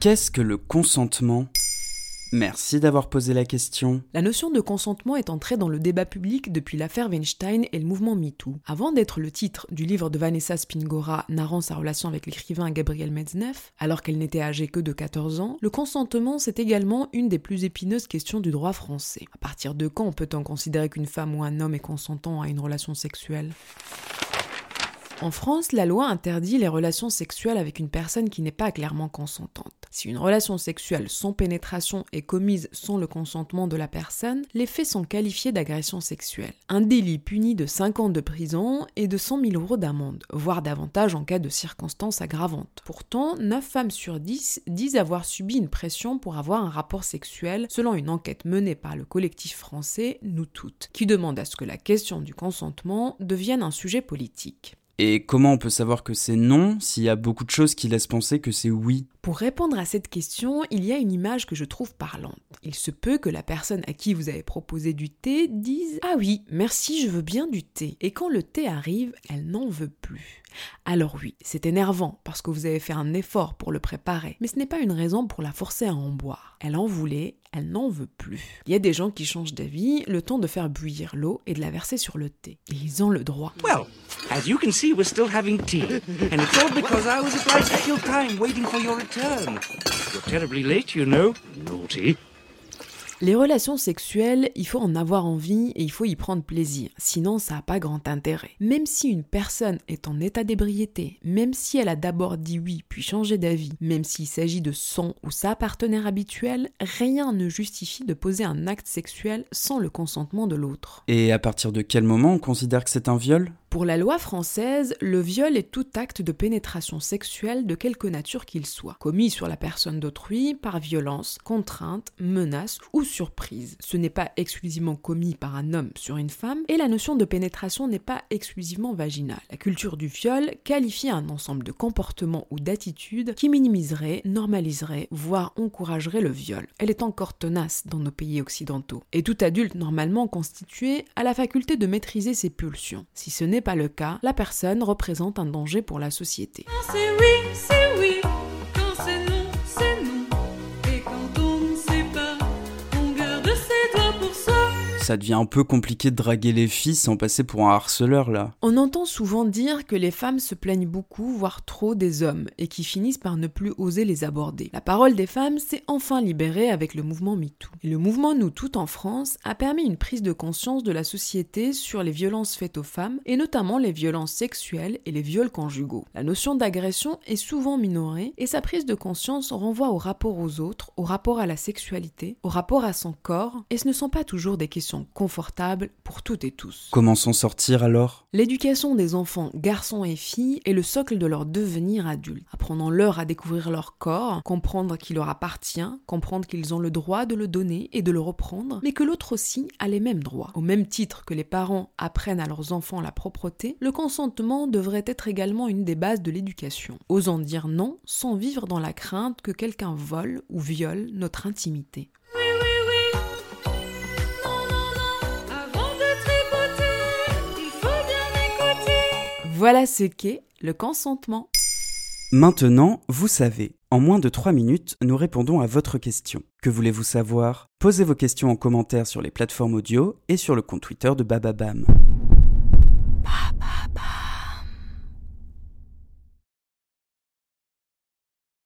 Qu'est-ce que le consentement? Merci d'avoir posé la question. La notion de consentement est entrée dans le débat public depuis l'affaire Weinstein et le mouvement MeToo. Avant d'être le titre du livre de Vanessa Spingora narrant sa relation avec l'écrivain Gabriel Metzneff, alors qu'elle n'était âgée que de 14 ans, le consentement c'est également une des plus épineuses questions du droit français. À partir de quand peut-on considérer qu'une femme ou un homme est consentant à une relation sexuelle? En France, la loi interdit les relations sexuelles avec une personne qui n'est pas clairement consentante. Si une relation sexuelle sans pénétration est commise sans le consentement de la personne, les faits sont qualifiés d'agression sexuelle. Un délit puni de 5 ans de prison et de 100 000 euros d'amende, voire davantage en cas de circonstances aggravantes. Pourtant, 9 femmes sur 10 disent avoir subi une pression pour avoir un rapport sexuel, selon une enquête menée par le collectif français Nous Toutes, qui demande à ce que la question du consentement devienne un sujet politique. Et comment on peut savoir que c'est non s'il y a beaucoup de choses qui laissent penser que c'est oui? Pour répondre à cette question, il y a une image que je trouve parlante. Il se peut que la personne à qui vous avez proposé du thé dise Ah oui, merci, je veux bien du thé. Et quand le thé arrive, elle n'en veut plus. Alors oui, c'est énervant parce que vous avez fait un effort pour le préparer, mais ce n'est pas une raison pour la forcer à en boire. Elle en voulait, elle n'en veut plus. Il y a des gens qui changent d'avis le temps de faire bouillir l'eau et de la verser sur le thé. Et ils ont le droit. Well, as you can see, we're still having tea. And it's all because I was obliged to kill time waiting for your return. You're terribly late, you know. Naughty. Les relations sexuelles, il faut en avoir envie et il faut y prendre plaisir, sinon ça n'a pas grand intérêt. Même si une personne est en état d'ébriété, même si elle a d'abord dit oui puis changé d'avis, même s'il s'agit de son ou sa partenaire habituel, rien ne justifie de poser un acte sexuel sans le consentement de l'autre. Et à partir de quel moment on considère que c'est un viol? Pour la loi française, le viol est tout acte de pénétration sexuelle de quelque nature qu'il soit, commis sur la personne d'autrui par violence, contrainte, menace ou surprise. Ce n'est pas exclusivement commis par un homme sur une femme et la notion de pénétration n'est pas exclusivement vaginale. La culture du viol qualifie un ensemble de comportements ou d'attitudes qui minimiserait, normaliserait, voire encouragerait le viol. Elle est encore tenace dans nos pays occidentaux. Et tout adulte normalement constitué a la faculté de maîtriser ses pulsions. Si ce n'est pas le cas, la personne représente un danger pour la société. C'est Ça devient un peu compliqué de draguer les filles sans passer pour un harceleur là. On entend souvent dire que les femmes se plaignent beaucoup, voire trop des hommes, et qui finissent par ne plus oser les aborder. La parole des femmes s'est enfin libérée avec le mouvement MeToo. Et le mouvement Nous Toutes en France a permis une prise de conscience de la société sur les violences faites aux femmes, et notamment les violences sexuelles et les viols conjugaux. La notion d'agression est souvent minorée, et sa prise de conscience renvoie au rapport aux autres, au rapport à la sexualité, au rapport à son corps, et ce ne sont pas toujours des questions confortables pour toutes et tous. Comment s'en sortir alors? L'éducation des enfants, garçons et filles, est le socle de leur devenir adulte. Apprenons-leur à découvrir leur corps, comprendre qu'il leur appartient, comprendre qu'ils ont le droit de le donner et de le reprendre, mais que l'autre aussi a les mêmes droits. Au même titre que les parents apprennent à leurs enfants la propreté, le consentement devrait être également une des bases de l'éducation. Osant dire non sans vivre dans la crainte que quelqu'un vole ou viole notre intimité. Voilà ce qu'est le consentement. Maintenant, vous savez. En moins de 3 minutes, nous répondons à votre question. Que voulez-vous savoir? Posez vos questions en commentaire sur les plateformes audio et sur le compte Twitter de Bababam. Baba.